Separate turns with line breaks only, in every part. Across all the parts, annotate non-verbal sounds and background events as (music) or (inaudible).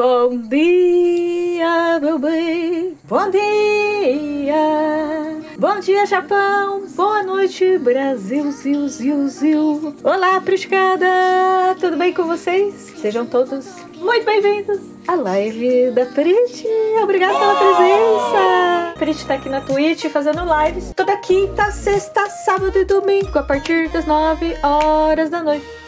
Bom dia, meu bem. Bom dia. Bom dia, Japão. Boa noite, Brasil. Ziu, ziu, ziu. Olá, Priscada. Tudo bem com vocês? Sejam todos muito bem-vindos à live da Prit. Obrigada pela presença. Prit tá aqui na Twitch fazendo lives toda quinta, sexta, sábado e domingo a partir das 9 horas da noite.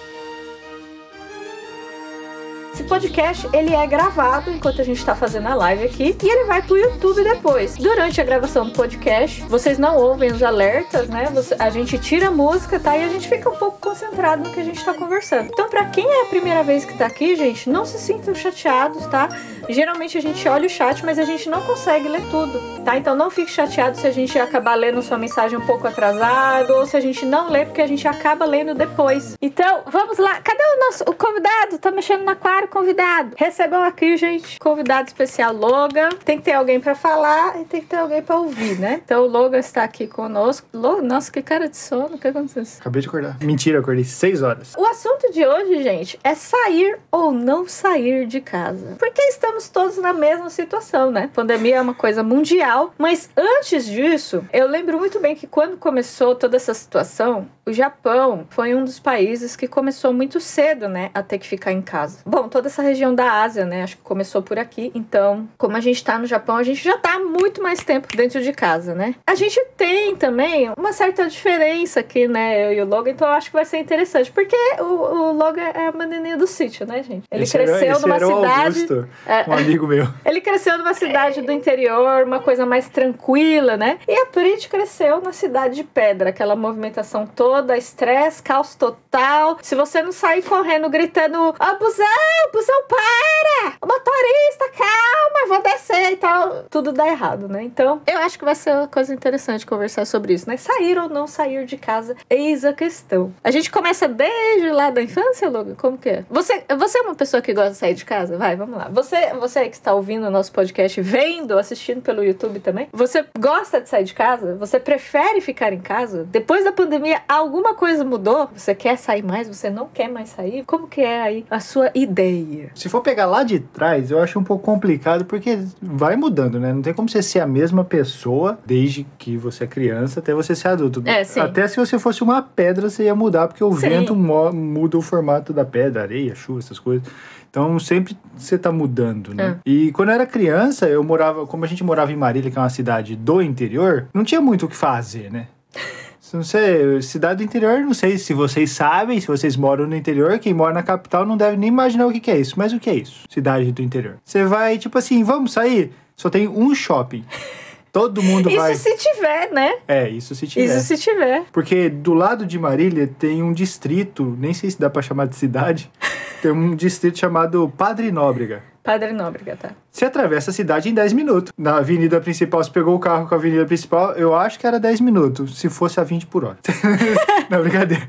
Esse podcast ele é gravado enquanto a gente está fazendo a live aqui e ele vai pro YouTube depois. Durante a gravação do podcast, vocês não ouvem os alertas, né? A gente tira a música, tá? E a gente fica um pouco concentrado no que a gente está conversando. Então, para quem é a primeira vez que tá aqui, gente, não se sintam chateados, tá? Geralmente a gente olha o chat, mas a gente não consegue ler tudo, tá? Então não fique chateado se a gente acabar lendo sua mensagem um pouco atrasado ou se a gente não lê, porque a gente acaba lendo depois. Então, vamos lá. Cadê o nosso o convidado? Tá mexendo convidado. Recebam aqui, gente, convidado especial Logan. Tem que ter alguém para falar e tem que ter alguém para ouvir, né? Então o Logan está aqui conosco. Logan, nossa, que cara de sono. O que aconteceu?
Acabei de acordar. Mentira, acordei 6 horas.
O assunto de hoje, gente, é sair ou não sair de casa. Porque estamos estamos todos na mesma situação, né? Pandemia é uma coisa mundial, mas antes disso, eu lembro muito bem que quando começou toda essa situação, o Japão foi um dos países que começou muito cedo, né, a ter que ficar em casa. Bom, toda essa região da Ásia, né, acho que começou por aqui. Então, como a gente tá no Japão, a gente já tá há muito mais tempo dentro de casa, né? A gente tem também uma certa diferença aqui, né, eu e o Logan, então eu acho que vai ser interessante, porque o, o Logan é a menininha do sítio, né, gente? Ele
Esse
cresceu
era,
numa
era
cidade.
Augusto, é, um amigo meu. (laughs)
Ele cresceu numa cidade do interior, uma coisa mais tranquila, né? E a Prit cresceu na cidade de Pedra, aquela movimentação toda toda, estresse, caos total. Se você não sair correndo gritando: Ó, busão, busão, para! O motorista, calma, vou descer e tal. Tudo dá errado, né? Então, eu acho que vai ser uma coisa interessante conversar sobre isso, né? Sair ou não sair de casa, eis a questão. A gente começa desde lá da infância, Logan? Como que é? Você, você é uma pessoa que gosta de sair de casa? Vai, vamos lá. Você, você que está ouvindo o nosso podcast, vendo, assistindo pelo YouTube também, você gosta de sair de casa? Você prefere ficar em casa? Depois da pandemia, alguma coisa mudou? Você quer sair mais? Você não quer mais sair? Como que é aí a sua ideia?
Se for pegar lá de trás, eu acho um pouco complicado porque vai mudando, né? Não tem como você ser a mesma pessoa desde que você é criança até você ser adulto.
É, sim.
Até se você fosse uma pedra, você ia mudar, porque o
Sim.
vento muda o formato da pedra, areia, chuva, essas coisas. Então sempre você tá mudando, né? E quando eu era criança, eu morava, como a gente morava em Marília, que é uma cidade do interior, não tinha muito o que fazer, né? (laughs) Não sei, cidade do interior, não sei se vocês sabem, se vocês moram no interior, quem mora na capital não deve nem imaginar o que, que é isso. Mas o que é isso? Cidade do interior. Você vai, tipo assim, vamos sair? Só tem um shopping. Todo mundo
Isso
vai.
se tiver, né?
É, isso se tiver.
Isso se tiver.
Porque do lado de Marília tem um distrito, nem sei se dá pra chamar de cidade, (laughs) tem um distrito chamado Padre Nóbrega.
Padre Nóbrega, tá?
Você atravessa a cidade em 10 minutos. Na avenida principal, você pegou o carro com a avenida principal, eu acho que era 10 minutos, se fosse a 20 por hora. (laughs) não, brincadeira.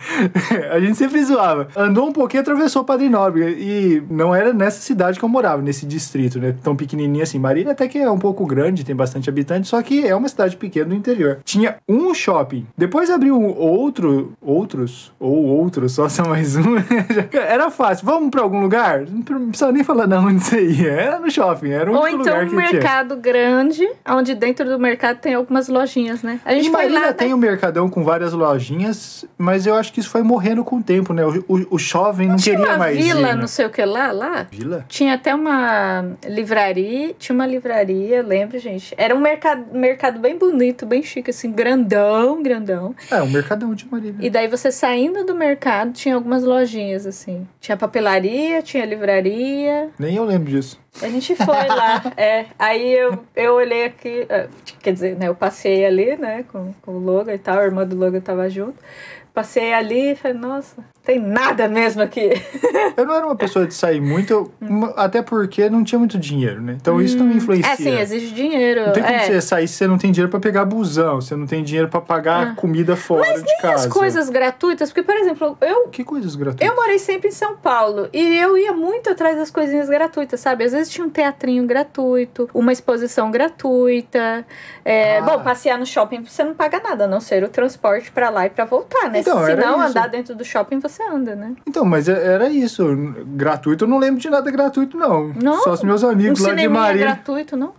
A gente sempre zoava. Andou um pouquinho, atravessou Padre Nóbrega. E não era nessa cidade que eu morava, nesse distrito, né? Tão pequenininho assim. Marília até que é um pouco grande, tem bastante habitantes, só que é uma cidade pequena do interior. Tinha um shopping. Depois abriu outro, outros, ou outros, só só mais um. (laughs) era fácil. Vamos pra algum lugar? Não precisava nem falar não onde você ia. Era no shopping, era um
Ou então
lugar
um mercado grande, onde dentro do mercado tem algumas lojinhas, né? A gente
Em Marília
lá.
tem
né?
um mercadão com várias lojinhas, mas eu acho que isso foi morrendo com o tempo, né? O, o, o jovem não,
Tinha
queria
uma
mais
vila,
ir, né?
não sei o que lá, lá.
Vila?
Tinha até uma livraria, tinha uma livraria, lembro, gente. Era um mercado, mercado bem bonito, bem chique, assim, grandão, grandão.
É, um mercadão de Marília.
E daí você saindo do mercado, tinha algumas lojinhas, assim. Tinha papelaria, tinha livraria.
Nem eu lembro disso.
A gente foi lá, é. Aí eu, eu olhei aqui, é, quer dizer, né, eu passei ali, né, com, com o Logan e tal, a irmã do Logan tava junto. Passei ali e falei, nossa, tem nada mesmo aqui. (laughs)
Eu não era uma pessoa de sair muito, até porque não tinha muito dinheiro, né? Então isso não me influencia.
É, sim, exige dinheiro.
Não tem como
é.
você sair se você não tem dinheiro pra pegar busão, você não tem dinheiro pra pagar comida fora
Mas
de casa.
as coisas gratuitas, porque, por exemplo, eu
Que coisas gratuitas?
Eu morei sempre em São Paulo e eu ia muito atrás das coisinhas gratuitas, sabe? Às vezes tinha um teatrinho gratuito, uma exposição gratuita. É,
Ah.
Bom, passear no shopping você não paga nada, a não ser o transporte pra lá e pra voltar, né?
Então,
se não
isso.
andar dentro do shopping, você anda, né?
Então, mas é- era isso. Gratuito, eu não lembro de nada gratuito, não.
Não?
Só os meus
Um
amigos lá de
cineminha
Marília.
gratuito, não?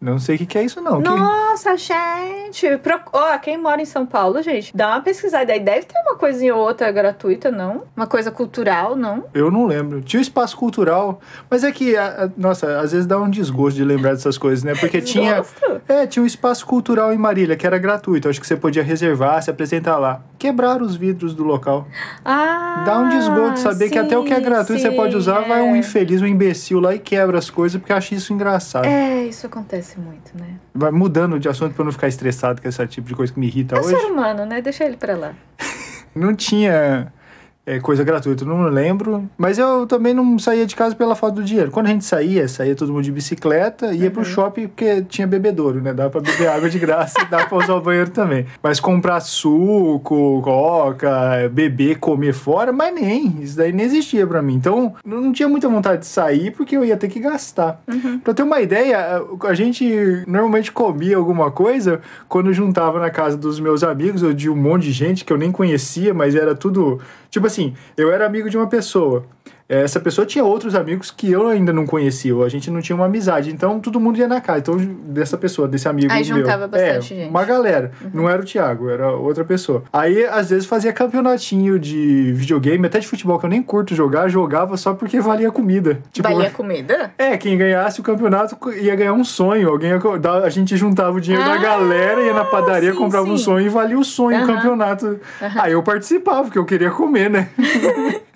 Não sei o que, que é isso, não.
Nossa, gente! Pro... Ó, quem mora em São Paulo, gente, dá uma pesquisada aí. Deve ter uma coisinha ou outra gratuita, não? Uma coisa cultural, não?
Eu não lembro. Tinha espaço cultural, mas é que, a- a- nossa, às vezes dá um desgosto de lembrar dessas coisas, né? Porque (laughs) tinha. É, tinha um espaço cultural em Marília, que era gratuito. Acho que você podia reservar, se apresentar lá. Quebraram os vidros do local.
Ah,
Dá um desgosto saber que até o que é
sim,
gratuito você pode usar,
sim,
vai um
é.
infeliz, um imbecil lá e quebra as coisas, porque acha isso engraçado.
É, isso acontece muito, né?
Vai mudando de assunto pra eu não ficar estressado com esse tipo de coisa que me irrita
É
hoje.
ser humano, né? Deixa ele pra lá. (laughs)
Não tinha é, coisa gratuita, não lembro. Mas eu também não saía de casa pela falta do dinheiro. Quando a gente saía, saía todo mundo de bicicleta, ia
Uhum.
pro shopping porque tinha bebedouro, né? Dava pra beber água de graça e dava pra usar o banheiro também. Mas comprar suco, coca, beber, comer fora, mas nem. Isso daí nem existia pra mim. Então, não tinha muita vontade de sair porque eu ia ter que gastar.
Uhum.
Pra ter uma ideia, a gente normalmente comia alguma coisa quando juntava na casa dos meus amigos ou de um monte de gente que eu nem conhecia, mas era tudo. Tipo assim, eu era amigo de uma pessoa. Essa pessoa tinha outros amigos que eu ainda não conhecia, ou a gente não tinha uma amizade. Então todo mundo ia na casa. Então, dessa pessoa, desse amigo.
Aí
meu.
juntava bastante
é,
gente. Uhum.
Uma galera. Não era o Thiago, era outra pessoa. Aí, às vezes, fazia campeonatinho de videogame, até de futebol, que eu nem curto jogar, jogava só porque valia comida. Tipo,
Valia (laughs) comida?
é, quem ganhasse o campeonato ia ganhar um sonho. Alguém ia da- a gente juntava o dinheiro da
Ah,
galera, ia na padaria,
sim,
comprava um
sim.
sonho e valia o sonho o
Aham.
campeonato. Aí eu participava, porque eu queria comer, né? (laughs)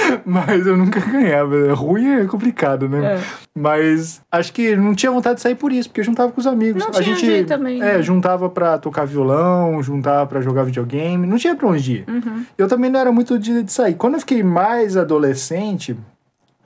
(laughs) Mas eu nunca ganhava. Ruim é complicado, né?
É.
Mas acho que não tinha vontade de sair por isso, porque eu juntava com os amigos.
Não
a
tinha
gente
também,
É,
né?
juntava pra tocar violão, juntava pra jogar videogame. Não tinha pra onde ir.
Uhum.
Eu também não era muito de, de sair. Quando eu fiquei mais adolescente,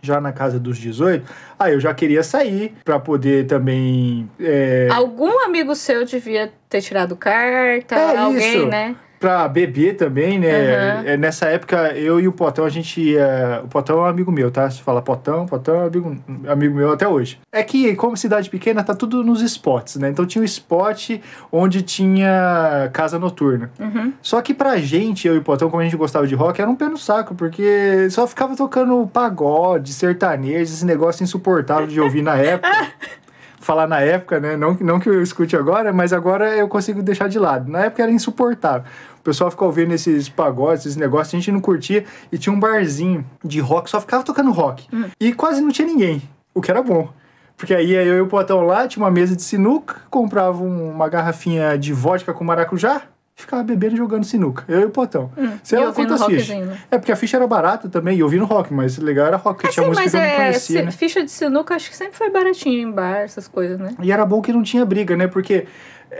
já na casa dos 18, aí eu já queria sair pra poder também. é,
Algum amigo seu devia ter tirado carta,
É
alguém,
isso.
né?
Pra beber também, né?
Aham.
É, Nessa época, eu e o Potão, a gente ia. O Potão é um amigo meu, tá? Se fala Potão, Potão é amigo, amigo meu até hoje. É que, como cidade pequena, tá tudo nos spots, né? Então tinha um spot onde tinha casa noturna.
Uhum.
Só que pra gente, eu e o Potão, como a gente gostava de rock, era um pé no saco, porque só ficava tocando pagode, sertanejo, esse negócio insuportável de ouvir na época. (laughs) Falar na época, né? Não, não que eu escute agora, mas agora eu consigo deixar de lado. Na época era insuportável. O pessoal ficava ouvindo esses pagodes, esses negócios, a gente não curtia. E tinha um barzinho de rock, só ficava tocando rock. E quase não tinha ninguém, o que era bom. Porque aí eu e o Potão lá, tinha uma mesa de sinuca, comprava um- uma garrafinha de vodka com maracujá, ficava bebendo e jogando sinuca. Eu e o Potão. Sei lá
ouvindo
quantas fichas. É, porque a ficha era barata também, e ouvindo rock, mas legal era rock, porque tinha música
mas
que eu não
é,
conhecia,
ci-
né?
ficha de sinuca acho que sempre foi baratinho em bar, essas coisas, né?
E era bom que não tinha briga, né? Porque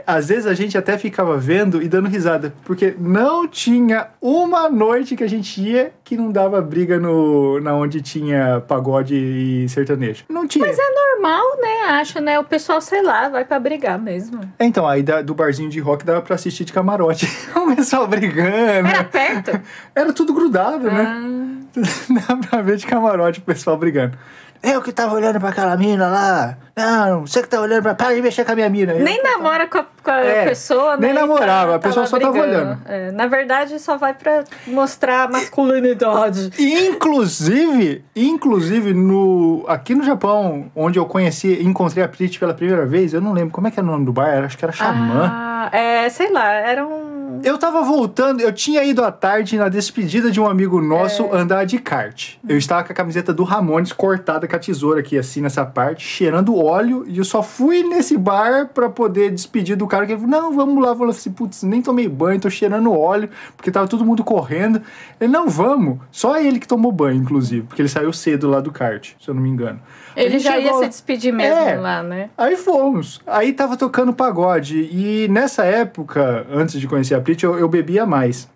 às vezes a gente até ficava vendo e dando risada. Porque não tinha uma noite que a gente ia que não dava briga no, na onde tinha pagode e sertanejo. Não tinha.
Mas é normal, né? Acho, né? O pessoal, sei lá, vai pra brigar mesmo.
É, Então, aí da- do barzinho de rock dava pra assistir de camarote. (laughs) o pessoal brigando.
Era perto?
Era tudo grudado, né?
Ah, (laughs)
Dá pra ver de camarote o pessoal brigando. Eu que tava olhando pra aquela mina lá. Não, você que tá olhando pra. Para de mexer com a minha mina. Eu-
nem namora com a, com a
É,
pessoa, né?
nem namorava, a pessoa só tava
brigando.
olhando.
É, na verdade, só vai pra mostrar a masculinidade.
Inclusive, inclusive no aqui no Japão, onde eu conheci, encontrei a Prit pela primeira vez, eu não lembro como é que era o nome do bar, acho que era Xamã.
Ah, é, sei lá, era um.
Eu tava voltando, eu tinha ido à tarde na despedida de um amigo nosso andar de kart. Eu estava com a camiseta do Ramones cortada com a tesoura aqui, assim, nessa parte, cheirando óleo, e eu só fui nesse bar pra poder despedir do cara que ele falou: Não, vamos lá. Eu falei assim: Putz, nem tomei banho, tô cheirando óleo, porque tava todo mundo correndo. Ele: Não, vamos. Só ele que tomou banho, inclusive, porque ele saiu cedo lá do kart, se eu não me engano.
Ele já ia se despedir mesmo
É.
lá, né?
Aí fomos. Aí tava tocando pagode. E nessa época, antes de conhecer a Prit, eu, eu bebia mais.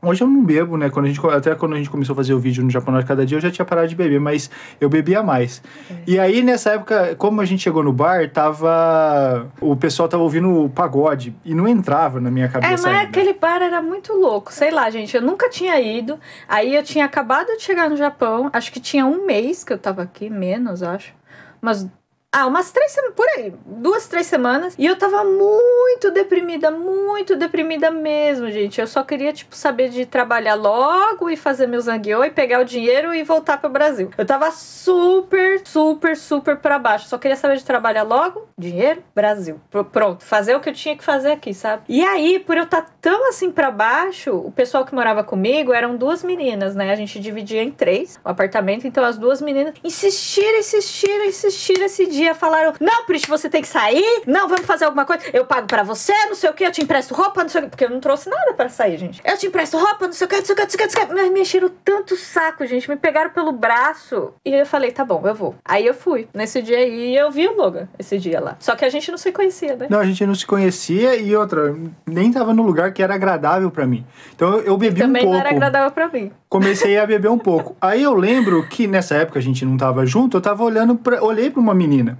Hoje eu não bebo, né? Quando a gente, até quando a gente começou a fazer o vídeo no Japão de cada dia, eu já tinha parado de beber, mas eu bebia mais. E aí, nessa época, como a gente chegou no bar, tava. O pessoal tava ouvindo o pagode e não entrava na minha
É,
cabeça.
mas
ainda.
aquele bar era muito louco. Sei lá, gente, eu nunca tinha ido. Aí eu tinha acabado de chegar no Japão. Acho que tinha um mês que eu tava aqui, menos, acho. Mas. Ah, umas três semanas, por aí. Duas, três semanas. E eu tava muito deprimida, muito deprimida mesmo, gente. Eu só queria, tipo, saber de trabalhar logo e fazer meu zangueô e pegar o dinheiro e voltar pro Brasil. Eu tava super, super, super pra baixo. Só queria saber de trabalhar logo, dinheiro, Brasil. Pronto, fazer o que eu tinha que fazer aqui, sabe? E aí, por eu estar tá tão assim pra baixo, o pessoal que morava comigo eram duas meninas, né? A gente dividia em três o apartamento, então as duas meninas insistiram, insistiram, insistiram esse dia. Falaram: Não, Prit, você tem que sair, não, vamos fazer alguma coisa. Eu pago pra você, não sei o que, eu te empresto roupa, não sei o que. Porque eu não trouxe nada pra sair, gente. Eu te empresto roupa, não sei o que, não sei o que, não sei o que. Não sei o que. Mas me encheram tanto saco, gente. Me pegaram pelo braço. E eu falei: Tá bom, eu vou. Aí eu fui. Nesse dia aí, eu vi o Logan esse dia lá. Só que a gente não se conhecia, né?
Não, a gente não se conhecia e outra, nem tava no lugar que era agradável para mim. Então eu bebi
Também
um pouco.
Também não era agradável para mim.
Comecei a beber um pouco. (laughs) Aí eu lembro que nessa época a gente não tava junto, eu tava olhando pra, olhei para uma menina.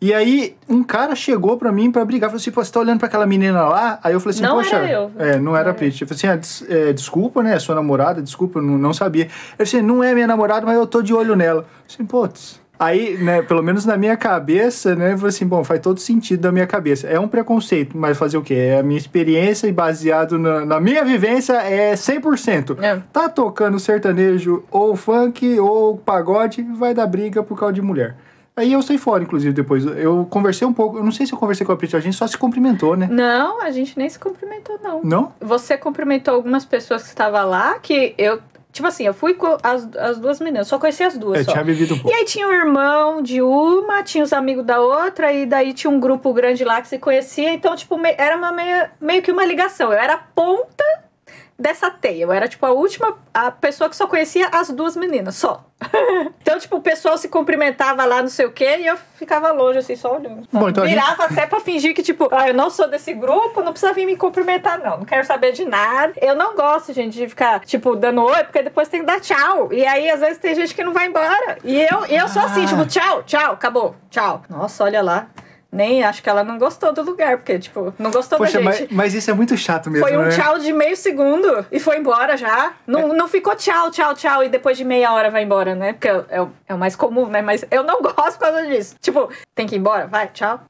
E aí, um cara chegou pra mim pra brigar. Falou assim, pô, você tá olhando pra aquela menina lá? Aí eu falei assim,
não
poxa.
Era eu.
É, não era a Prit. Eu falei assim, ah, des, é, desculpa, né? Sua namorada, desculpa, eu não, não sabia. Eu falei assim, não é minha namorada, mas eu tô de olho nela. Assim, putz. Aí, né, pelo menos na minha cabeça, né, eu falei assim, bom, faz todo sentido da minha cabeça. É um preconceito, mas fazer o quê? É a minha experiência e baseado na, na minha vivência é 100%. É. Tá tocando sertanejo ou funk ou pagode, vai dar briga por causa de mulher. Aí eu saí fora, inclusive, depois. Eu conversei um pouco, eu não sei se eu conversei com a Prit, a gente só se cumprimentou, né?
Não, a gente nem se cumprimentou, não.
Não?
Você cumprimentou algumas pessoas que estavam lá, que eu Tipo assim, eu fui com as, as duas meninas, só conheci as duas.
Eu
só.
tinha bebido um pouco.
E aí tinha o irmão de uma, tinha os amigos da outra, e daí tinha um grupo grande lá que se conhecia. Então, tipo, era uma meio, meio que uma ligação. Eu era ponta dessa teia. Eu era, tipo, a última a pessoa que só conhecia as duas meninas, só. (laughs) então, tipo, o pessoal se cumprimentava lá, não sei o quê, e eu ficava longe, assim, só olhando. Bom, então Virava gente... até pra fingir que, tipo, ah, eu não sou desse grupo, não precisa vir me cumprimentar, não. Não quero saber de nada. Eu não gosto, gente, de ficar, tipo, dando oi, porque depois tem que dar tchau. E aí, às vezes, tem gente que não vai embora. E eu, eu sou assim, tipo, tchau, tchau, acabou, tchau. Nossa, olha lá. Nem acho que ela não gostou do lugar, porque, tipo, não gostou Poxa, da gente.
Mas, mas isso é muito chato mesmo.
Foi um
né?
tchau de meio segundo e foi embora já. Não, é. não ficou tchau, tchau, tchau, e depois de meia hora vai embora, né? Porque é, é, é o mais comum, né? Mas eu não (laughs) gosto por causa disso. Tipo, tem que ir embora, vai, tchau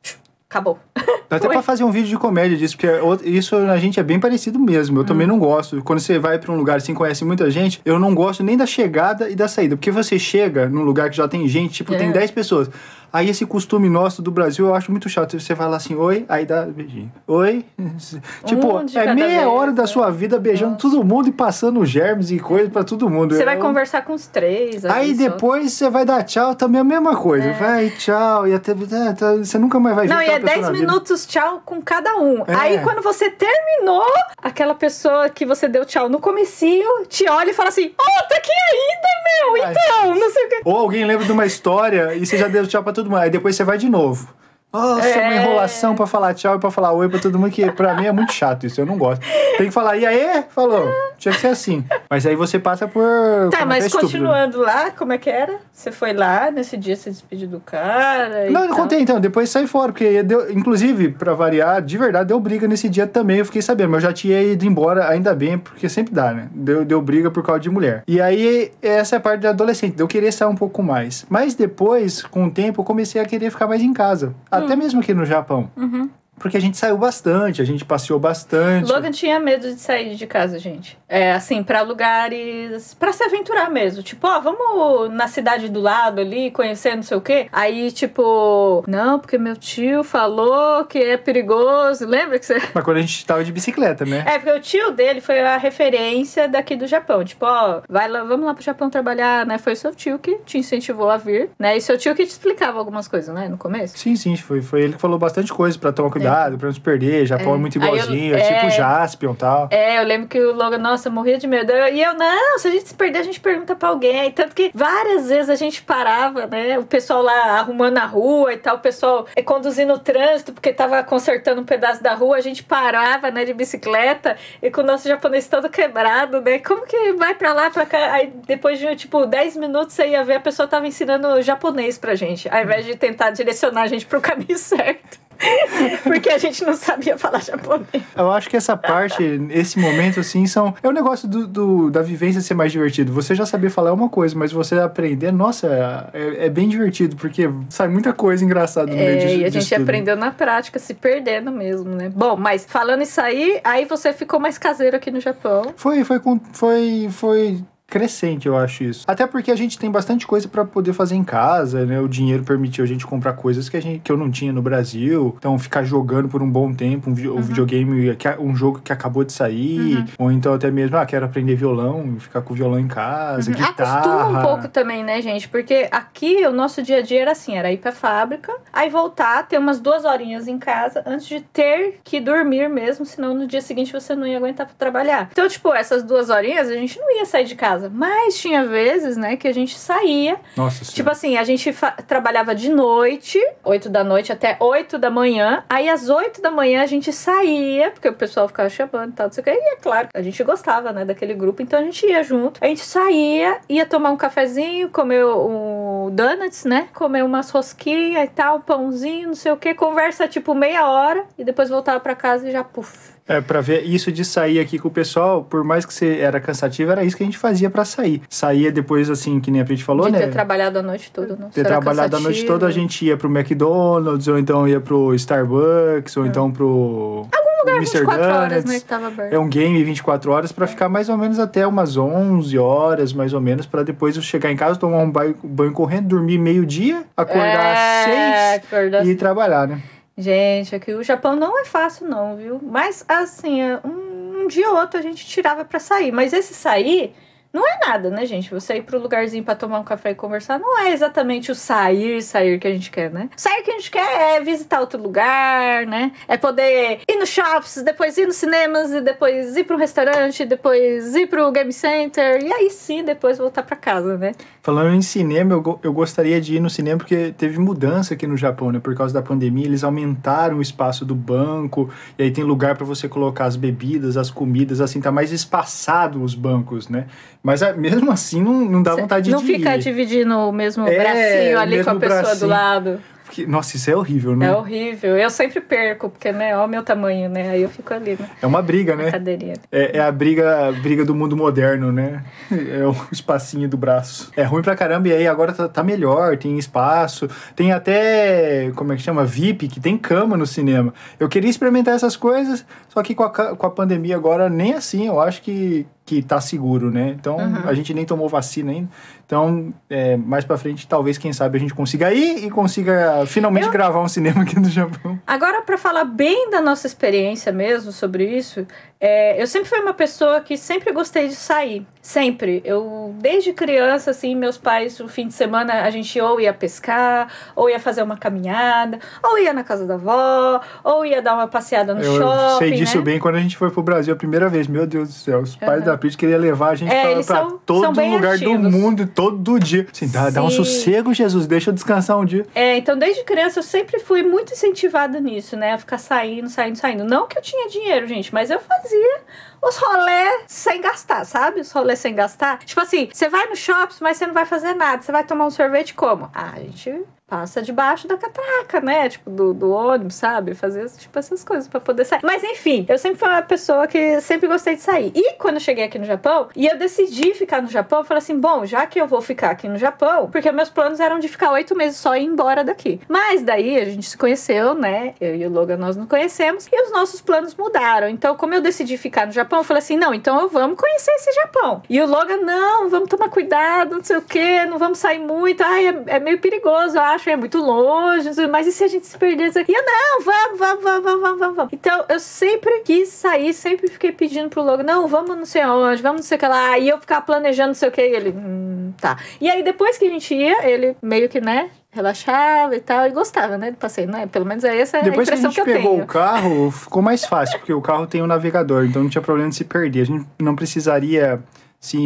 acabou. (laughs)
Dá até pra fazer um vídeo de comédia disso, porque isso a gente é bem parecido mesmo. Eu hum. também não gosto. Quando você vai pra um lugar assim, conhece muita gente, eu não gosto nem da chegada e da saída. Porque você chega num lugar que já tem gente, tipo, é. tem 10 pessoas. Aí esse costume nosso do Brasil eu acho muito chato. Você fala assim, oi, aí dá beijinho. Oi. (laughs) tipo, um é meia vez, hora da sua vida beijando Nossa. todo mundo e passando germes e coisas para todo mundo.
Você vai conversar com os três.
Aí depois você vai dar tchau, também a mesma coisa. É. Vai, tchau. E até, é, tá, você nunca mais vai ver
Não, e é 10 minutos tchau com cada um. É. Aí quando você terminou, aquela pessoa que você deu tchau no comecinho te olha e fala assim: Ó, oh, tá aqui ainda, meu. Então, não sei o quê.
Ou alguém lembra de uma história e você já deu tchau pra todo mundo. Aí depois você vai de novo. Nossa, é... uma enrolação pra falar tchau e pra falar oi pra todo mundo, que pra mim é muito chato isso, eu não gosto. Tem que falar, e aí? Falou. Tinha que ser assim. Mas aí você passa por.
Tá, mas é continuando lá, como é que era? Você foi lá, nesse dia você despediu do cara?
Não, eu contei então, depois saí fora, porque deu, inclusive, pra variar, de verdade, deu briga nesse dia também, eu fiquei sabendo, mas eu já tinha ido embora, ainda bem, porque sempre dá, né? Deu, deu briga por causa de mulher. E aí, essa é a parte de adolescente, eu queria sair um pouco mais. Mas depois, com o tempo, eu comecei a querer ficar mais em casa. Até mesmo aqui no Japão.
Uhum.
Porque a gente saiu bastante, a gente passeou bastante.
Logan tinha medo de sair de casa, gente. É, assim, para lugares. para se aventurar mesmo. Tipo, ó, vamos na cidade do lado ali, conhecer não sei o quê. Aí, tipo, não, porque meu tio falou que é perigoso. Lembra que você. (laughs)
Mas quando a gente tava de bicicleta, né?
É, porque o tio dele foi a referência daqui do Japão. Tipo, ó, vai lá, vamos lá pro Japão trabalhar, né? Foi seu tio que te incentivou a vir, né? E seu tio que te explicava algumas coisas, né? No começo.
Sim, sim, foi, foi ele que falou bastante coisa para tomar cuidado. É cuidado pra não se perder. Japão é, é muito igualzinho, eu, é, tipo Jaspion e tal.
É, eu lembro que o Logan, nossa, morria de medo. E eu, não, se a gente se perder, a gente pergunta pra alguém. Tanto que várias vezes a gente parava, né? O pessoal lá arrumando a rua e tal, o pessoal conduzindo o trânsito, porque tava consertando um pedaço da rua, a gente parava, né, de bicicleta, e com o nosso japonês todo quebrado, né? Como que vai pra lá, pra cá? Aí depois de, tipo, 10 minutos você ia ver, a pessoa tava ensinando japonês pra gente, ao invés de tentar direcionar a gente pro caminho (laughs) certo. (laughs) Porque a gente não sabia falar japonês.
Eu acho que essa parte, esse momento, assim, são. É o negócio do, do- da vivência ser mais divertido. Você já saber falar é uma coisa, mas você aprender, nossa, é, é bem divertido, porque sai muita coisa engraçada no meio
É,
disso.
e a gente aprendeu na prática, se perdendo mesmo, né? Bom, mas falando isso aí, aí você ficou mais caseiro aqui no Japão.
Foi, foi, com- foi, foi crescente, eu acho isso. Até porque a gente tem bastante coisa pra poder fazer em casa, né? O dinheiro permitiu a gente comprar coisas que, a gente, que eu não tinha no Brasil. Então, ficar jogando por um bom tempo um, vi-
Uhum.
um videogame, um jogo que acabou de sair. Ou então até mesmo, ah, quero aprender violão, ficar com o violão em casa, guitarra.
Acostuma um pouco também, né, gente? Porque aqui o nosso dia a dia era assim: era ir pra fábrica, aí voltar, ter umas duas horinhas em casa antes de ter que dormir mesmo, senão no dia seguinte você não ia aguentar pra trabalhar. Então, tipo, essas duas horinhas a gente não ia sair de casa. Mas tinha vezes, né, que a gente saía.
Nossa
Tipo
senhora.
assim, a gente trabalhava de noite, 8 da noite até 8 da manhã. Aí às 8 da manhã a gente saía, porque o pessoal ficava chamando e tal, não sei o que. E é claro, a gente gostava, né, daquele grupo, então a gente ia junto. A gente saía, ia tomar um cafezinho, comer o donuts, né? Comer umas rosquinhas e tal, um pãozinho, não sei o que. Conversa tipo meia hora e depois voltava pra casa e já puf.
É, pra ver isso de sair aqui com o pessoal, por mais que você era cansativo, era isso que a gente fazia pra sair. Saía depois, assim, que nem a Pete falou,
de
né?
ter trabalhado a noite toda, não
ter trabalhado a noite toda, a gente ia pro McDonald's, ou então ia pro Starbucks, ou então pro Algum
lugar
Mr.
24 horas, né, que tava aberto.
É um game 24 horas pra ficar mais ou menos até umas 11 horas, mais ou menos, pra depois eu chegar em casa, tomar um banho, banho correndo, dormir meio-dia, acordar às
é,
6
acordar
e ir trabalhar, né?
Gente, aqui o Japão não é fácil, não, viu? Mas, assim, é, um, um dia ou outro a gente tirava pra sair. Mas esse sair não é nada, né, gente? Você ir pro lugarzinho pra tomar um café e conversar não é exatamente o sair, sair que a gente quer, né? Sair que a gente quer é visitar outro lugar, né? É poder ir nos shops, depois ir nos cinemas, e depois ir pro restaurante, depois ir pro game center, e aí sim depois voltar pra casa, né?
Falando em cinema, eu, eu gostaria de ir no cinema porque teve mudança aqui no Japão, né? Por causa da pandemia, eles aumentaram o espaço do banco, e aí tem lugar para você colocar as bebidas, as comidas, assim, tá mais espaçado os bancos, né? Mas ah, mesmo assim não, não dá vontade
não
de
fica
ir.
dividindo o mesmo
É,
bracinho ali com a
mesmo
pessoa do
bracinho.
lado.
Porque, nossa, isso é horrível, né?
É horrível. Eu sempre perco, porque, né, ó o meu tamanho, né? Aí eu fico ali, né?
É uma briga, né?
cadeirinha.
É, é a briga, a briga do mundo moderno, né? É o (laughs) espacinho do braço. É ruim pra caramba, e aí agora tá, tá melhor, tem espaço. Tem até, como é que chama? VIP, que tem cama no cinema. Eu queria experimentar essas coisas, só que com a, com a pandemia agora, nem assim, eu acho que, que tá seguro, né? Então,
Uhum.
a gente nem tomou vacina ainda. Então, é, mais pra frente, talvez, quem sabe, a gente consiga ir e consiga finalmente
Eu-
gravar um cinema aqui no Japão.
Agora, pra falar bem da nossa experiência mesmo sobre isso, é, eu sempre fui uma pessoa que sempre gostei de sair. Sempre. Eu, desde criança, assim, meus pais, no fim de semana, a gente ou ia pescar, ou ia fazer uma caminhada, ou ia na casa da avó, ou ia dar uma passeada no
Eu
shopping.
sei disso
né?
bem quando a gente foi pro Brasil a primeira vez. Meu Deus do céu, os pais da Pete queriam levar a gente
É,
pra, pra
são- são
todo
bem
lugar
ativos.
do mundo, todo dia. Assim, dá, dá um
Sim.
sossego, Jesus, deixa eu descansar um dia.
É, então desde criança eu sempre fui muito incentivada nisso, né? A ficar saindo, saindo, saindo. Não que eu tinha dinheiro, gente, mas eu fazia os rolés sem gastar, sabe? Os rolés sem gastar. Tipo assim, você vai no shopping, mas você não vai fazer nada. Você vai tomar um sorvete como? Ah, a gente passa debaixo da catraca, né? Tipo, do, do ônibus, sabe? Fazer tipo, essas coisas pra poder sair. Mas enfim, eu sempre fui uma pessoa que sempre gostei de sair. E quando eu cheguei aqui no Japão, e eu decidi ficar no Japão, eu falei assim: bom, já que eu vou ficar aqui no Japão, porque meus planos eram de ficar oito meses só e ir embora daqui. Mas daí a gente se conheceu, né? Eu e o Logan nós nos conhecemos e os nossos planos mudaram. Então, como eu decidi ficar no Japão, eu falei assim: não, então vamos conhecer esse Japão. E o Logan, não, vamos tomar cuidado, não sei o quê, não vamos sair muito. Ai, é, é meio perigoso, eu acho, é muito longe, mas e se a gente se perder? E eu, não, vamos, vamos, vamos, vamos, vamos, vamos. Então, eu sempre quis sair, sempre fiquei pedindo pro Logan, não, vamos não sei aonde, vamos não sei o que lá. E eu ficava planejando não sei o que, e ele, hum, tá. E aí, depois que a gente ia, ele meio que, né, relaxava e tal, e gostava, né, do passeio, né? Pelo menos é essa
Depois
a
que a
impressão
gente
que, eu
pegou
tenho.
o carro, ficou mais fácil, porque o carro tem um navegador, então não tinha problema de se perder. A gente não precisaria se,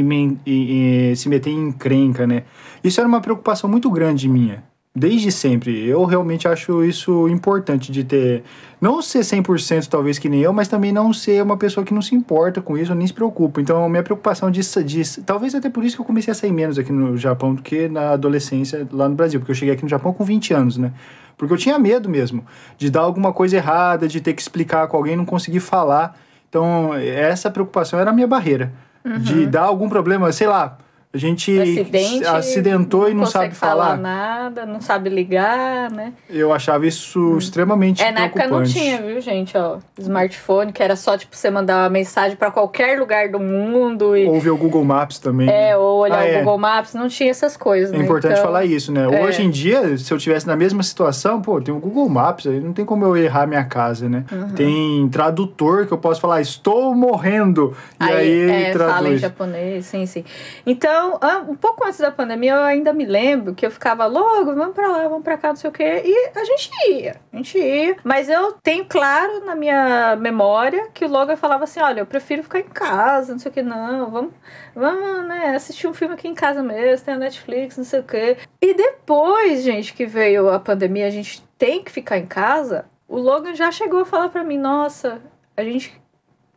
se meter em encrenca, né? Isso era uma preocupação muito grande minha. Desde sempre. Eu realmente acho isso importante de ter. Não ser 100% talvez que nem eu, mas também não ser uma pessoa que não se importa com isso, nem se preocupa. Então, a minha preocupação de, de. Talvez até por isso que eu comecei a sair menos aqui no Japão do que na adolescência lá no Brasil. Porque eu cheguei aqui no Japão com 20 anos, né? Porque eu tinha medo mesmo de dar alguma coisa errada, de ter que explicar com alguém e não conseguir falar. Então, essa preocupação era a minha barreira.
Uhum.
De dar algum problema, sei lá, a gente
Acidente,
acidentou e não sabe
consegue falar
falar.
nada, não sabe ligar, né?
Eu achava isso extremamente
É, na época não tinha, viu, gente, ó, smartphone, que era só, tipo, você mandar uma mensagem pra qualquer lugar do mundo e...
Ou ver o Google Maps também.
É, ou olhar
Ah,
o
é.
Google Maps, não tinha essas coisas,
É
né?
importante
Então,
falar isso, né?
é.
Hoje em dia, se eu tivesse na mesma situação, pô, tem o Google Maps, aí não tem como eu errar minha casa, né?
Uhum.
Tem tradutor que eu posso falar, estou morrendo. E aí, ele
é, fala em
traduz.
japonês, sim, sim. Então, an- um pouco antes da pandemia, eu ainda me lembro que eu ficava logo, vamos pra lá, vamos pra cá, não sei o quê. E a gente ia, a gente ia. Mas eu tenho claro na minha memória que o Logan falava assim: olha, eu prefiro ficar em casa, não sei o que, não, vamos, vamos, né, assistir um filme aqui em casa mesmo, tem a Netflix, não sei o quê. E depois, gente, que veio a pandemia, a gente tem que ficar em casa, o Logan já chegou a falar pra mim: nossa, a gente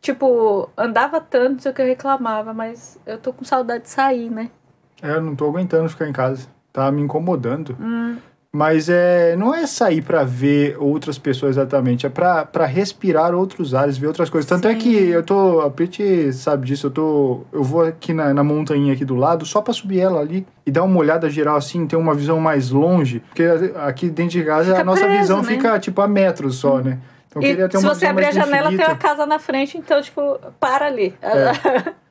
tipo, andava tanto, que eu reclamava, mas eu tô com saudade de sair, né?
É, eu não tô aguentando ficar em casa. Tá me incomodando.
Hum.
Mas é, não é sair pra ver outras pessoas exatamente, é pra pra respirar outros ares, ver outras coisas. Tanto é
Sim.
que eu tô, a Pete sabe disso, eu tô, eu vou aqui na, na montanha aqui do lado, só pra subir ela ali e dar uma olhada geral assim, ter uma visão mais longe, porque aqui dentro de casa
Fica
a nossa
preso,
visão
né?
fica tipo a metros só, né? Então
E se você abrir a janela, tem uma casa na frente, então, tipo, para ali.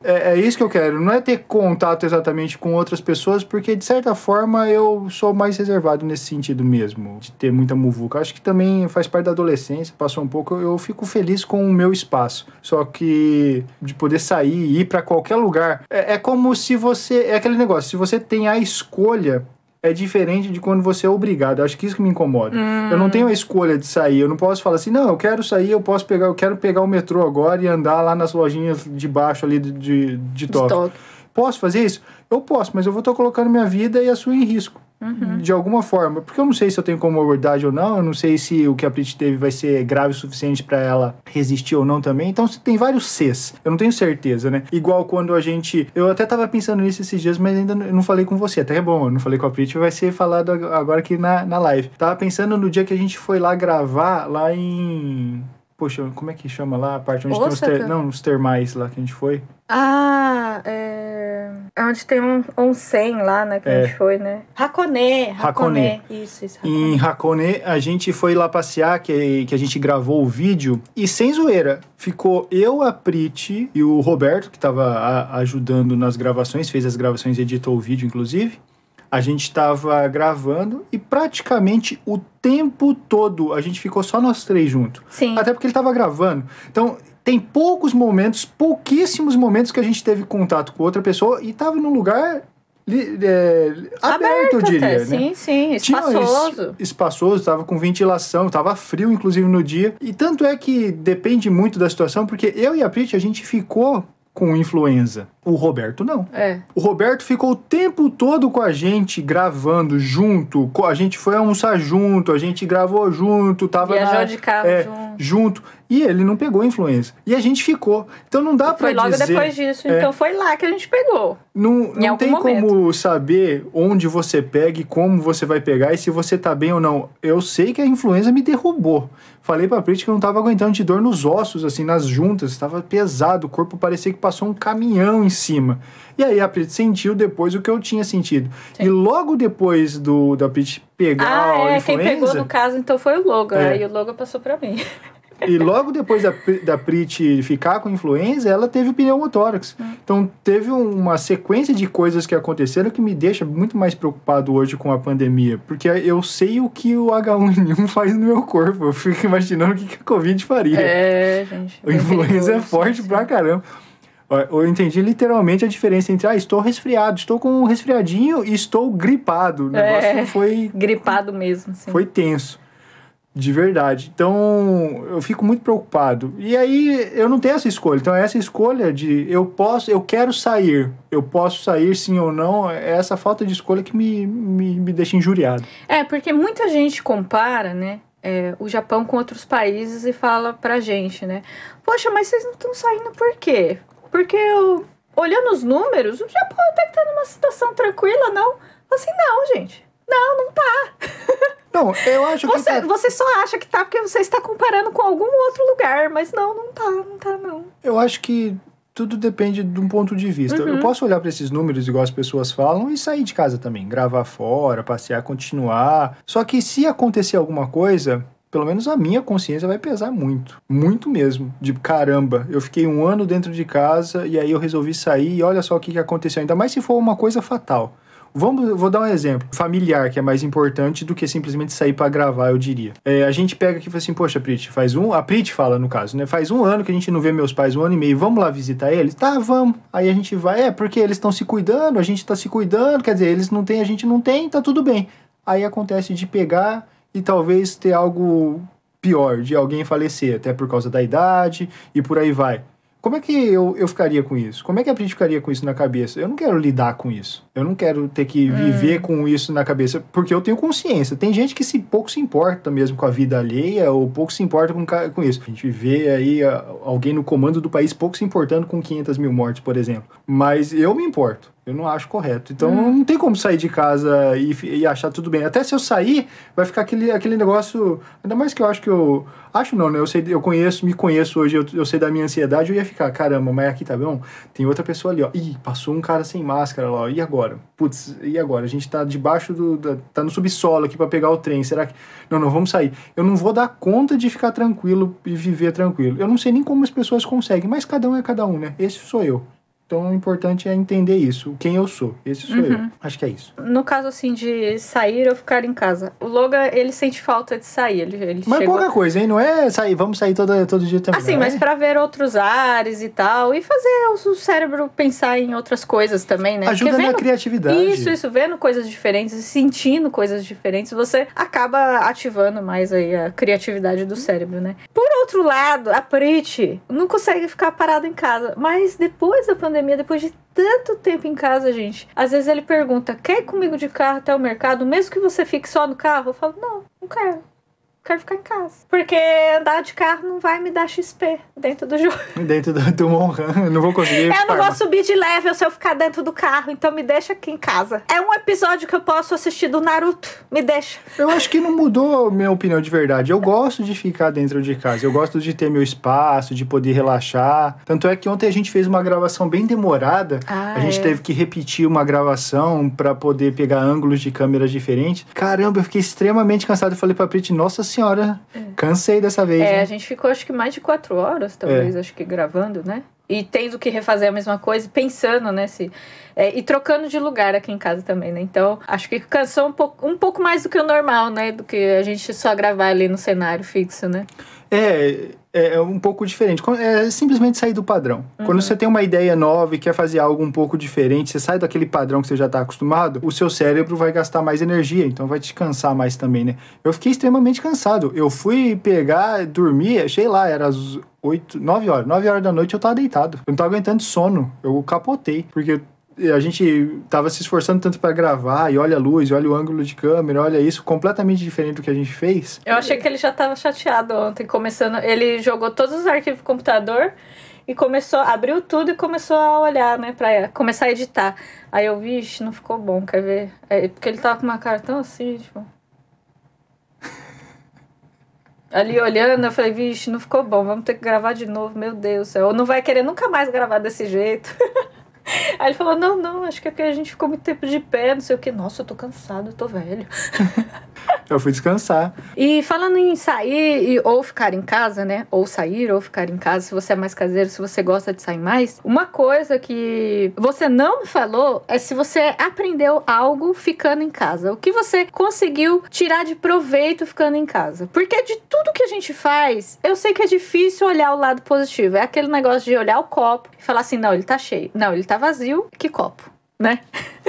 É, é isso que eu quero. Não é ter contato exatamente com outras pessoas, porque de certa forma eu sou mais reservado nesse sentido mesmo, de ter muita muvuca. Acho que também faz parte da adolescência, passou um pouco. Eu fico feliz com o meu espaço. Só que de poder sair e ir pra qualquer lugar. É, é como se você. É aquele negócio, se você tem a escolha. É diferente de quando você é obrigado. Eu Acho que isso que me incomoda. Eu não tenho a escolha de sair. Eu não posso falar assim, não, eu quero sair, eu posso pegar, eu quero pegar o metrô agora e andar lá nas lojinhas de baixo ali de, de, de. Posso fazer isso? Eu posso, mas eu vou estar colocando minha vida e a sua em risco. De alguma forma. Porque eu não sei se eu tenho comorbidade ou não, eu não sei se o que a Prit teve vai ser grave o suficiente para ela resistir ou não também. Então tem vários Cs. Eu não tenho certeza, né? Igual quando a gente. Eu até tava pensando nisso esses dias, mas ainda não não falei com você. Até é bom, eu não falei com a Prit, vai ser falado ag- agora aqui na, na live. Tava pensando no dia que a gente foi lá gravar lá em. Poxa, como é que chama lá? A parte onde tem os, ter...
Osaka?
não, os termais lá que a gente foi.
Ah, é. Onde tem um onsen lá, né? Que a
É.
gente foi, né? Hakone, Hakone. Isso, isso. Hakone.
Em Hakone, a gente foi lá passear, que, que a gente gravou o vídeo. E sem zoeira, ficou eu, a Priti e o Roberto, que tava a- ajudando nas gravações, fez as gravações e editou o vídeo, inclusive. A gente tava gravando e praticamente o tempo todo a gente ficou só nós três juntos.
Sim.
Até porque ele tava gravando. Então, tem poucos momentos, pouquíssimos momentos que a gente teve contato com outra pessoa e tava num lugar é, aberto, eu diria,
até.
né?
Sim, sim.
Tinha es-
Espaçoso.
espaçoso, tava com ventilação, tava frio, inclusive, no dia. E tanto é que depende muito da situação, porque eu e a Prit, a gente ficou com influenza. O Roberto não.
É.
O Roberto ficou o tempo todo com a gente, gravando junto. A gente foi almoçar junto, a gente gravou junto, tava
Viajou
na-
de carro
é,
junto.
junto. E ele não pegou influenza. E a gente ficou. Então não dá pra
Foi logo
dizer...
depois disso.
É.
Então foi lá que a gente pegou.
Não, não tem
momento.
como saber onde você pega e como você vai pegar e se você tá bem ou não. Eu sei que a influenza me derrubou. Falei pra Prit que eu não tava aguentando de dor nos ossos, assim, nas juntas. Estava pesado, o corpo parecia que passou um caminhão em cima. E aí a Prit sentiu depois o que eu tinha sentido.
Sim.
E logo depois do da Prit pegar
Ah,
a
é. Quem
influenza...
pegou no caso, então, foi o Logan.
É.
Aí o Logan passou pra mim.
E logo depois da, da Prit ficar com influenza, ela teve o pneumotórax.
Hum.
Então teve um- uma sequência de coisas que aconteceram que me deixa muito mais preocupado hoje com a pandemia. Porque eu sei o que o H1N1 (laughs) faz no meu corpo. Eu fico imaginando o que, a Covid faria.
É, gente.
o influenza é forte
sim,
pra caramba. Eu entendi literalmente a diferença entre, ah, estou resfriado, estou com um resfriadinho e estou gripado. O negócio
É.
foi
Gripado mesmo, sim.
foi tenso. De verdade. Então, eu fico muito preocupado. E aí, eu não tenho essa escolha. Então, essa escolha de eu posso, eu quero sair, eu posso sair sim ou não, é essa falta de escolha que me, me, me deixa injuriado.
É, porque muita gente compara, né, é, o Japão com outros países e fala pra gente, né? Poxa, mas vocês não estão saindo por quê? Porque eu, olhando os números, o Japão até que tá numa situação tranquila, não? Assim, não, gente. Não, não tá. (laughs)
Não, eu acho que.
Você,
tá-
você só acha que tá porque você está comparando com algum outro lugar, mas não, não tá, não tá, não.
Eu acho que tudo depende de um ponto de vista.
Uhum.
Eu posso olhar para esses números, igual as pessoas falam, e sair de casa também. Gravar fora, passear, continuar. Só que se acontecer alguma coisa. Pelo menos a minha consciência vai pesar muito. Muito mesmo. De caramba, eu fiquei um ano dentro de casa e aí eu resolvi sair e olha só o que, que aconteceu. Ainda mais se for uma coisa fatal. Vamos, vou dar um exemplo. Familiar, que é mais importante do que simplesmente sair pra gravar, eu diria. É, a gente pega aqui e fala assim, poxa, Prit, faz um... A Prit fala, no caso, né? Faz um ano que a gente não vê meus pais, um ano e meio. Vamos lá visitar eles? Tá, vamos. Aí a gente vai, é, porque eles estão se cuidando, a gente tá se cuidando, quer dizer, eles não têm, a gente não tem, tá tudo bem. Aí acontece de pegar e talvez ter algo pior, de alguém falecer, até por causa da idade e por aí vai. Como é que eu, eu ficaria com isso? Como é que a Brit ficaria com isso na cabeça? Eu não quero lidar com isso. Eu não quero ter que viver com isso na cabeça, porque eu tenho consciência. Tem gente que se pouco se importa mesmo com a vida alheia ou pouco se importa com, com isso. A gente vê aí a- alguém no comando do país pouco se importando com 500 mil mortes, por exemplo. Mas eu me importo. Eu não acho correto. Então não tem como sair de casa e, e achar tudo bem. Até se eu sair, vai ficar aquele, aquele negócio. Ainda mais que eu acho que eu. Acho não, né? Eu, sei, eu conheço, me conheço hoje, eu, eu sei da minha ansiedade, eu ia ficar, caramba, mas aqui tá bom? Tem outra pessoa ali, ó. Ih, passou um cara sem máscara lá, ó. E agora? Putz, e agora? A gente tá debaixo do. da- tá no subsolo aqui pra pegar o trem. Será que. Não, não, vamos sair. Eu não vou dar conta de ficar tranquilo e viver tranquilo. Eu não sei nem como as pessoas conseguem, mas cada um é cada um, né? Esse sou eu. Então o importante é entender isso, quem eu sou. Esse sou eu. Acho que é isso.
No caso, assim, de sair ou ficar em casa. O Logan, ele sente falta de sair. Ele, ele
Mas
chegou...
pouca coisa, hein? Não é sair, vamos sair todo, todo dia também.
Assim, mas
é?
pra ver outros ares e tal. E fazer o cérebro pensar em outras coisas também, né?
Ajuda
Porque
na
vendo-
criatividade.
Isso, isso, vendo coisas diferentes, sentindo coisas diferentes, você acaba ativando mais aí a criatividade do cérebro, né? Por outro lado, a Prit não consegue ficar parada em casa, mas depois da pandemia, depois de tanto tempo em casa, gente, às vezes ele pergunta: quer ir comigo de carro até o mercado, mesmo que você fique só no carro? Eu falo: não, não quero. Quero ficar em casa. Porque andar de carro não vai me dar XP dentro do jogo. (laughs)
Dentro do, do Monran, eu não vou conseguir.
Eu não vou subir de level se eu ficar dentro do carro, então me deixa aqui em casa. É um episódio que eu posso assistir do Naruto. Me deixa.
Eu acho que não mudou minha opinião de verdade. Eu gosto de ficar dentro de casa. Eu gosto de ter meu espaço, de poder relaxar. Tanto é que ontem a gente fez uma gravação bem demorada.
Ah,
a gente
é.
teve que repetir uma gravação pra poder pegar ângulos de câmeras diferentes. Caramba, eu fiquei extremamente cansado. Eu falei pra Prit, nossa senhora, cansei dessa vez.
É,
hein?"
a gente ficou acho que mais de quatro horas, talvez, acho que gravando, né? E tendo que refazer a mesma coisa, pensando, né? Se, é, e trocando de lugar aqui em casa também, né? Então, acho que cansou um pouco, um pouco mais do que o normal, né? Do que a gente só gravar ali no cenário fixo, né?
É, é é um pouco diferente. É simplesmente sair do padrão.
Uhum.
Quando você tem uma ideia nova e quer fazer algo um pouco diferente, você sai daquele padrão que você já está acostumado, o seu cérebro vai gastar mais energia, então vai te cansar mais também, né? Eu fiquei extremamente cansado. Eu fui pegar, dormir, sei lá, era às 8, 9 horas. 9 horas da noite eu tava deitado. Eu não tava aguentando sono. Eu capotei. Porque a gente tava se esforçando tanto para gravar, e olha a luz, e olha o ângulo de câmera, olha isso, completamente diferente do que a gente fez.
Eu achei que ele já tava chateado ontem, começando. Ele jogou todos os arquivos do computador e começou, abriu tudo e começou a olhar, né, pra começar a editar. Aí eu vi, "Ixi, não ficou bom, quer ver? É, porque ele tava com uma cara tão assim, tipo. (laughs) Ali olhando, eu falei, vixe, não ficou bom, vamos ter que gravar de novo, meu Deus do céu. Não vai querer nunca mais gravar desse jeito. (laughs) Aí ele falou, não, não, acho que é a gente ficou muito tempo de pé, não sei o que. Nossa, eu tô cansado, eu tô velho. (laughs)
Eu fui descansar.
E falando em sair e, ou ficar em casa, né? Ou sair ou ficar em casa, se você é mais caseiro, se você gosta de sair mais. Uma coisa que você não falou é se você aprendeu algo ficando em casa. O que você conseguiu tirar de proveito ficando em casa. Porque de tudo que a gente faz, eu sei que é difícil olhar o lado positivo. É aquele negócio de olhar o copo e falar assim: não, ele tá cheio. Não, ele tá vazio. Que copo? Né?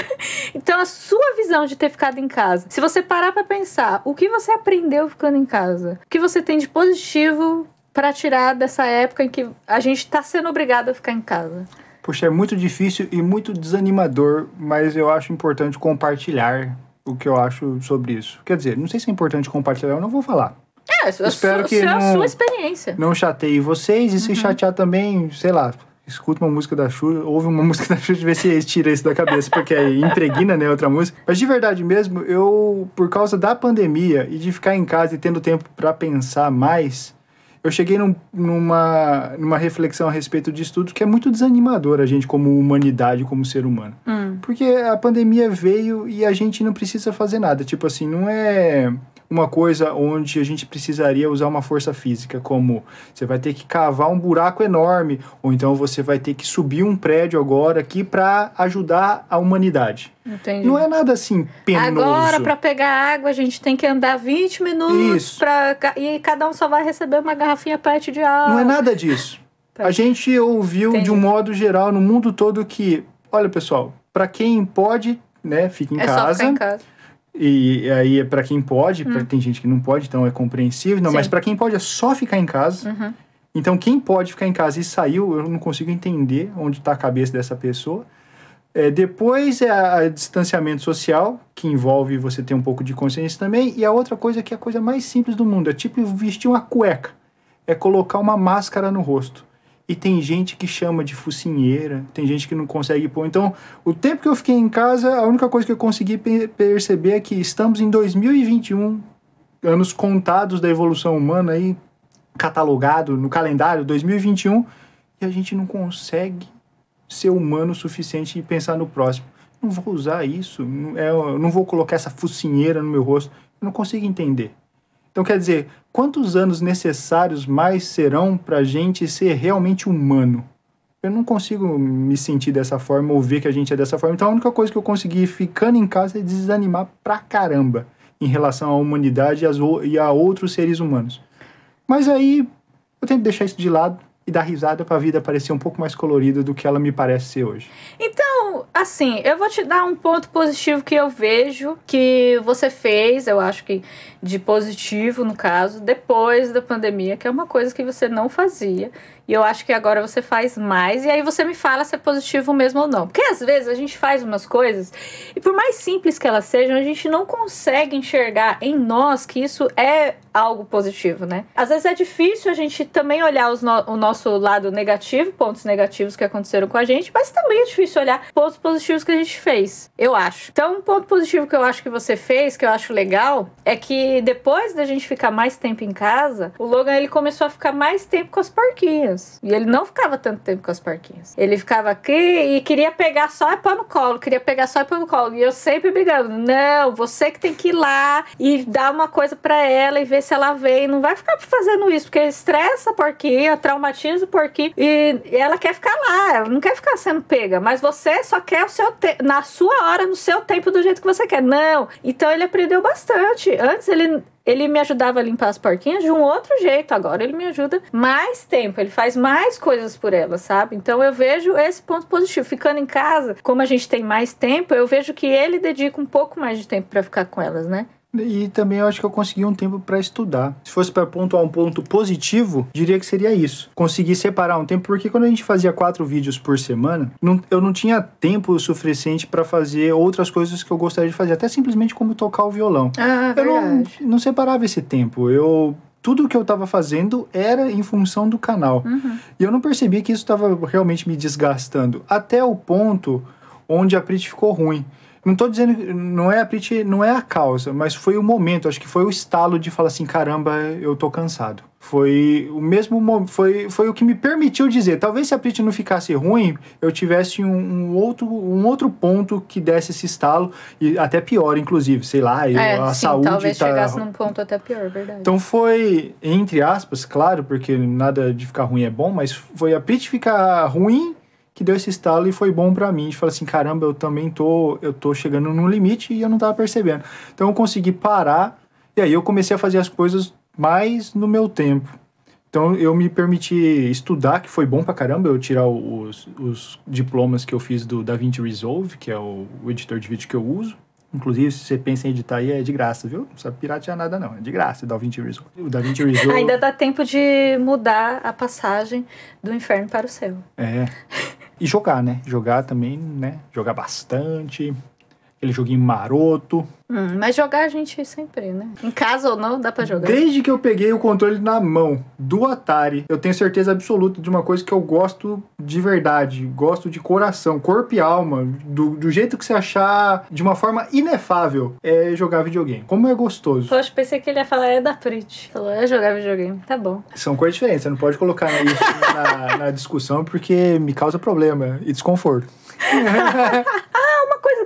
(laughs) então, a sua visão de ter ficado em casa, se você parar pra pensar o que você aprendeu ficando em casa, o que você tem de positivo pra tirar dessa época em que a gente tá sendo obrigado a ficar em casa.
Puxa, é muito difícil e muito desanimador, mas eu acho importante compartilhar o que eu acho sobre isso. Quer dizer, não sei se é importante compartilhar, eu não vou falar.
É, a sua,
Espero que
sua,
não-
sua experiência.
Não chateie vocês e se chatear também, sei lá, escuta uma música da Xuxa, ouve uma (laughs) música da Xuxa e vê se tira isso da cabeça, porque aí impregna, né, outra música. Mas de verdade mesmo, eu, por causa da pandemia e de ficar em casa e tendo tempo para pensar mais, eu cheguei num, numa, numa reflexão a respeito de estudos que é muito desanimador a gente como humanidade, como ser humano.
Hum.
Porque a pandemia veio e a gente não precisa fazer nada. Tipo assim, não é uma coisa onde a gente precisaria usar uma força física, como você vai ter que cavar um buraco enorme, ou então você vai ter que subir um prédio agora aqui para ajudar a humanidade.
Entendi.
Não é nada assim penoso.
Agora, para pegar água, a gente tem que andar 20 minutos pra, e cada um só vai receber uma garrafinha PET de água.
Não é nada disso. A gente ouviu
Entendi.
de um modo geral no mundo todo que, olha pessoal, para quem pode, né, fica em
É só
casa.
ficar em casa.
E aí é para quem pode,
Hum.
pra- tem gente que não pode, então é compreensível. Não,
Sim.
mas para quem pode é só ficar em casa.
Uhum.
Então quem pode ficar em casa e saiu, eu não consigo entender onde está a cabeça dessa pessoa. É, depois é a, a distanciamento social, que envolve você ter um pouco de consciência também. E a outra coisa que é a coisa mais simples do mundo, é tipo vestir uma cueca. É colocar uma máscara no rosto. E tem gente que chama de focinheira, tem gente que não consegue pôr. Então, o tempo que eu fiquei em casa, a única coisa que eu consegui pe- perceber é que estamos em 2021, anos contados da evolução humana aí, catalogado no calendário 2021, e a gente não consegue ser humano o suficiente e pensar no próximo. Não vou usar isso, não, é, não vou colocar essa focinheira no meu rosto. Eu não consigo entender. Então, quer dizer, quantos anos necessários mais serão para a gente ser realmente humano? Eu não consigo me sentir dessa forma ou ver que a gente é dessa forma. Então, a única coisa que eu consegui ficando em casa é desanimar pra caramba em relação à humanidade e, e a outros seres humanos. Mas aí eu tento deixar isso de lado e dar risada para a vida parecer um pouco mais colorida do que ela me parece ser hoje.
Então, assim, eu vou te dar um ponto positivo que eu vejo que você fez, eu acho que de positivo, no caso, depois da pandemia, que é uma coisa que você não fazia. E eu acho que agora você faz mais. E aí você me fala se é positivo mesmo ou não. Porque às vezes a gente faz umas coisas e por mais simples que elas sejam, a gente não consegue enxergar em nós que isso é algo positivo, né? Às vezes é difícil a gente também olhar no- o nosso lado negativo, pontos negativos que aconteceram com a gente, mas também é difícil olhar pontos positivos que a gente fez, eu acho. Então, um ponto positivo que eu acho que você fez, que eu acho legal, é que depois da gente ficar mais tempo em casa, o Logan ele começou a ficar mais tempo com as porquinhas. E ele não ficava tanto tempo com as porquinhas. Ele ficava aqui e queria pegar só e pôr no colo, queria pegar só e pôr no colo. E eu sempre brigando: não, você que tem que ir lá e dar uma coisa pra ela e ver se ela vem. Não vai ficar fazendo isso, porque estressa a porquinha, traumatiza o porquinho. E ela quer ficar lá, ela não quer ficar sendo pega. Mas você só quer o seu na sua hora, no seu tempo, do jeito que você quer. Não. Então ele aprendeu bastante. Antes ele ele me ajudava a limpar as porquinhas de um outro jeito. Agora ele me ajuda mais tempo, ele faz mais coisas por elas, sabe? Então eu vejo esse ponto positivo. Ficando em casa, como a gente tem mais tempo, eu vejo que ele dedica um pouco mais de tempo pra ficar com elas, né?
E também eu acho que eu consegui um tempo para estudar. Se fosse para pontuar um ponto positivo, diria que seria isso. Conseguir separar um tempo, porque quando a gente fazia quatro vídeos por semana, não- eu não tinha tempo suficiente para fazer outras coisas que eu gostaria de fazer, até simplesmente como tocar o violão.
Ah,
Eu não, não separava esse tempo. Eu tudo que eu estava fazendo era em função do canal.
Uhum.
E eu não percebi que isso estava realmente me desgastando. Até o ponto onde a Prit ficou ruim. Não tô dizendo, não é a Prit, não é a causa, mas foi o momento, acho que foi o estalo de falar assim, caramba, eu tô cansado. Foi o mesmo mo- foi, foi o que me permitiu dizer, talvez se a Prit não ficasse ruim, eu tivesse um, um outro, um outro ponto que desse esse estalo, e até pior, inclusive, sei lá, eu-
É,
a
sim,
saúde
talvez
tá,
chegasse num ponto até pior, verdade.
então foi, entre aspas, claro, porque nada de ficar ruim é bom, mas foi a Prit ficar ruim que deu esse estalo e foi bom pra mim. De falar assim, caramba, eu também tô, eu tô chegando no limite e eu não tava percebendo. Então eu consegui parar e aí eu comecei a fazer as coisas mais no meu tempo. Então eu me permiti estudar, que foi bom pra caramba eu tirar os, os diplomas que eu fiz do DaVinci Resolve, que é o, o editor de vídeo que eu uso. Inclusive, se você pensa em editar aí, é de graça, viu? Não precisa piratear nada, não. É de graça o DaVinci Resolve. O DaVinci Resolve...
Ainda dá tempo de mudar a passagem do inferno para o céu.
É. (laughs) E jogar, né? Jogar também, né? Jogar bastante. Aquele joguinho maroto.
Hum, mas jogar a gente sempre, né? Em casa ou não, dá pra jogar.
Desde que eu peguei o controle na mão do Atari, eu tenho certeza absoluta de uma coisa que eu gosto de verdade, gosto de coração, corpo e alma, do, do jeito que você achar de uma forma inefável, é jogar videogame. Como é gostoso.
Poxa, pensei que ele ia falar é da Prit. Falou, é jogar videogame. Tá bom.
São coisas diferentes, você não pode colocar isso na, na discussão porque me causa problema e desconforto. (laughs)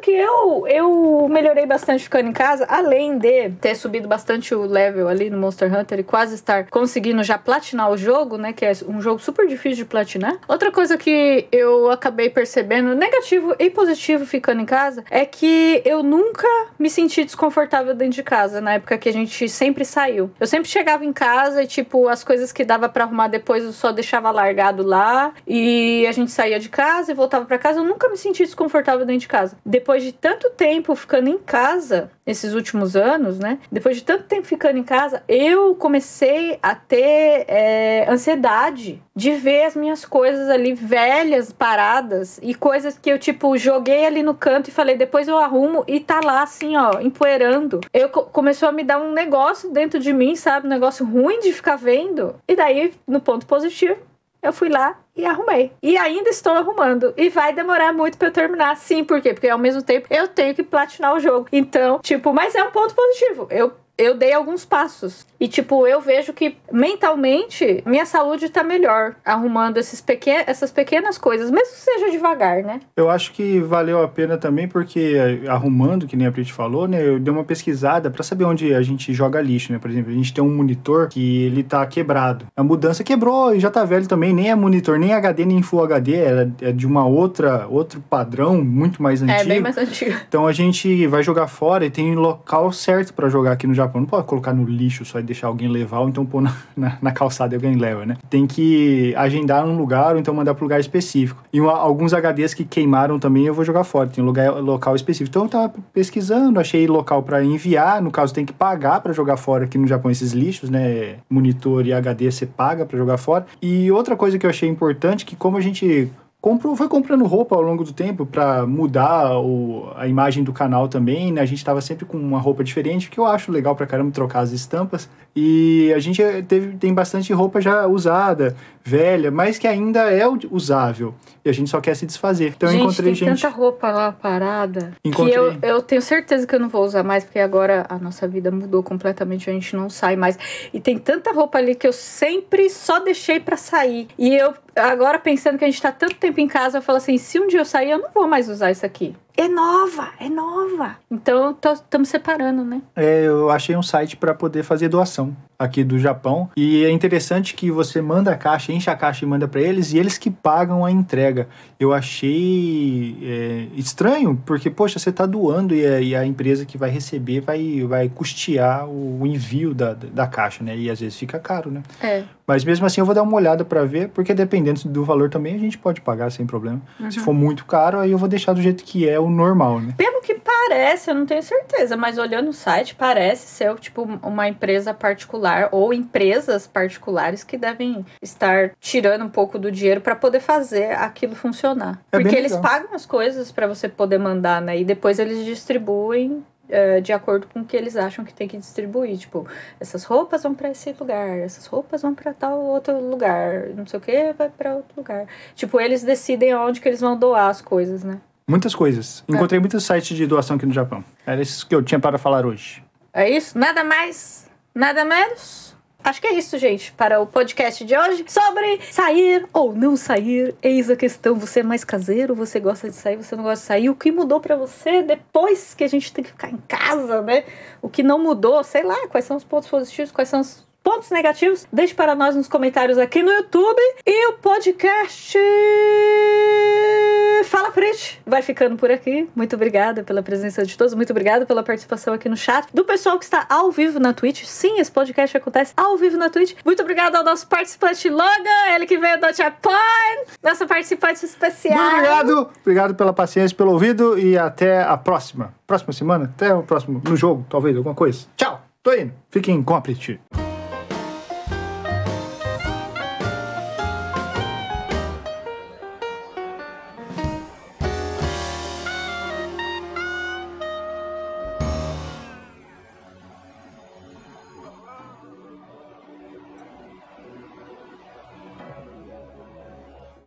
Que eu, eu melhorei bastante ficando em casa, além de ter subido bastante o level ali no Monster Hunter e quase estar conseguindo já platinar o jogo, né? Que é um jogo super difícil de platinar. Outra coisa que eu acabei percebendo, negativo e positivo ficando em casa, é que eu nunca me senti desconfortável dentro de casa, na época que a gente sempre saiu. Eu sempre chegava em casa e, tipo, as coisas que dava para arrumar depois eu só deixava largado lá e a gente saía de casa e voltava para casa. Eu nunca me senti desconfortável dentro de casa depois de tanto tempo ficando em casa, esses últimos anos, né? Depois de tanto tempo ficando em casa, eu comecei a ter é, ansiedade de ver as minhas coisas ali velhas, paradas e coisas que eu, tipo, joguei ali no canto e falei, depois eu arrumo e tá lá assim, ó, empoeirando. Eu começou a me dar um negócio dentro de mim, sabe? Um negócio ruim de ficar vendo. E daí, no ponto positivo, eu fui lá e arrumei. E ainda estou arrumando. E vai demorar muito para eu terminar. Sim, por quê? Porque ao mesmo tempo eu tenho que platinar o jogo. Então, tipo, mas é um ponto positivo. Eu eu dei alguns passos. E, tipo, eu vejo que mentalmente minha saúde tá melhor arrumando esses pequen essas pequenas coisas, mesmo que seja devagar, né?
Eu acho que valeu a pena também, porque eh, arrumando, que nem a Prit falou, né? Eu dei uma pesquisada para saber onde a gente joga lixo, né? Por exemplo, a gente tem um monitor que ele tá quebrado. A mudança quebrou e já tá velho também, nem é monitor, nem HD, nem Full HD, é, é de uma outra, outro padrão muito mais antigo.
É, bem mais (laughs) antigo.
Então a gente vai jogar fora e tem local certo para jogar aqui no Japão. Não pode colocar no lixo só e deixar alguém levar, ou então pôr na, (laughs) na, na calçada e alguém leva, né? Tem que agendar um lugar, ou então mandar para lugar específico. E uma, alguns HDs que queimaram também eu vou jogar fora, tem lugar, local específico. Então eu tava pesquisando, achei local para enviar, no caso tem que pagar para jogar fora aqui no Japão esses lixos, né? Monitor e HD você paga para jogar fora. E outra coisa que eu achei importante, que como a gente comprou, foi comprando roupa ao longo do tempo para mudar o, a imagem do canal também, né? A gente estava sempre com uma roupa diferente, que eu acho legal pra caramba trocar as estampas. E a gente teve, tem bastante roupa já usada, velha, mas que ainda é usável. E a gente só quer se desfazer. Então
gente,
eu encontrei
tem
gente.
tanta roupa lá parada.
Encontrei-
Que eu, eu tenho certeza que eu não vou usar mais, porque agora a nossa vida mudou completamente, a gente não sai mais. E tem tanta roupa ali que eu sempre só deixei pra sair. E eu, agora pensando que a gente tá tanto tempo em casa, eu falo assim: se um dia eu sair, eu não vou mais usar isso aqui. É nova, é nova. Então estamos separando, né?
É, eu achei um site para poder fazer doação aqui do Japão. E é interessante que você manda a caixa, enche a caixa e manda para eles, e eles que pagam a entrega. Eu achei é, estranho, porque, poxa, você tá doando e a, e a empresa que vai receber vai, vai custear o, envio da, da caixa, né? E às vezes fica caro, né?
É.
Mas mesmo assim eu vou dar uma olhada para ver, porque dependendo do valor também a gente pode pagar sem problema. Se for muito caro, aí eu vou deixar do jeito que é o normal, né?
Pelo que parece, eu não tenho certeza, mas olhando o site, parece ser tipo uma empresa particular ou empresas particulares que devem estar tirando um pouco do dinheiro para poder fazer aquilo funcionar.
É
Porque eles pagam as coisas para você poder mandar, né? E depois eles distribuem eh, de acordo com o que eles acham que tem que distribuir. Tipo, essas roupas vão para esse lugar, essas roupas vão para tal outro lugar, não sei o que vai para outro lugar. Tipo, eles decidem onde que eles vão doar as coisas, né?
Muitas coisas. Encontrei muitos sites de doação aqui no Japão. Era isso que eu tinha para falar hoje.
É isso? Nada mais, nada menos? Acho que é isso, gente, para o podcast de hoje sobre sair ou não sair. Eis a questão: você é mais caseiro, você gosta de sair, você não gosta de sair. O que mudou para você depois que a gente tem que ficar em casa, né? O que não mudou, sei lá, quais são os pontos positivos, quais são os pontos negativos? Deixe para nós nos comentários aqui no YouTube. E o podcast Fala Prit vai ficando por aqui. Muito obrigada pela presença de todos. Muito obrigada pela participação aqui no chat. Do pessoal que está ao vivo na Twitch. Sim, esse podcast acontece ao vivo na Twitch. Muito obrigada ao nosso participante Logan, ele que veio do Japão. Nossa participante especial.
Muito obrigado. Obrigado pela paciência, pelo ouvido e até a próxima. Próxima semana? Até o próximo. No jogo, talvez, alguma coisa. Tchau. Tô indo. Fiquem com a Prit.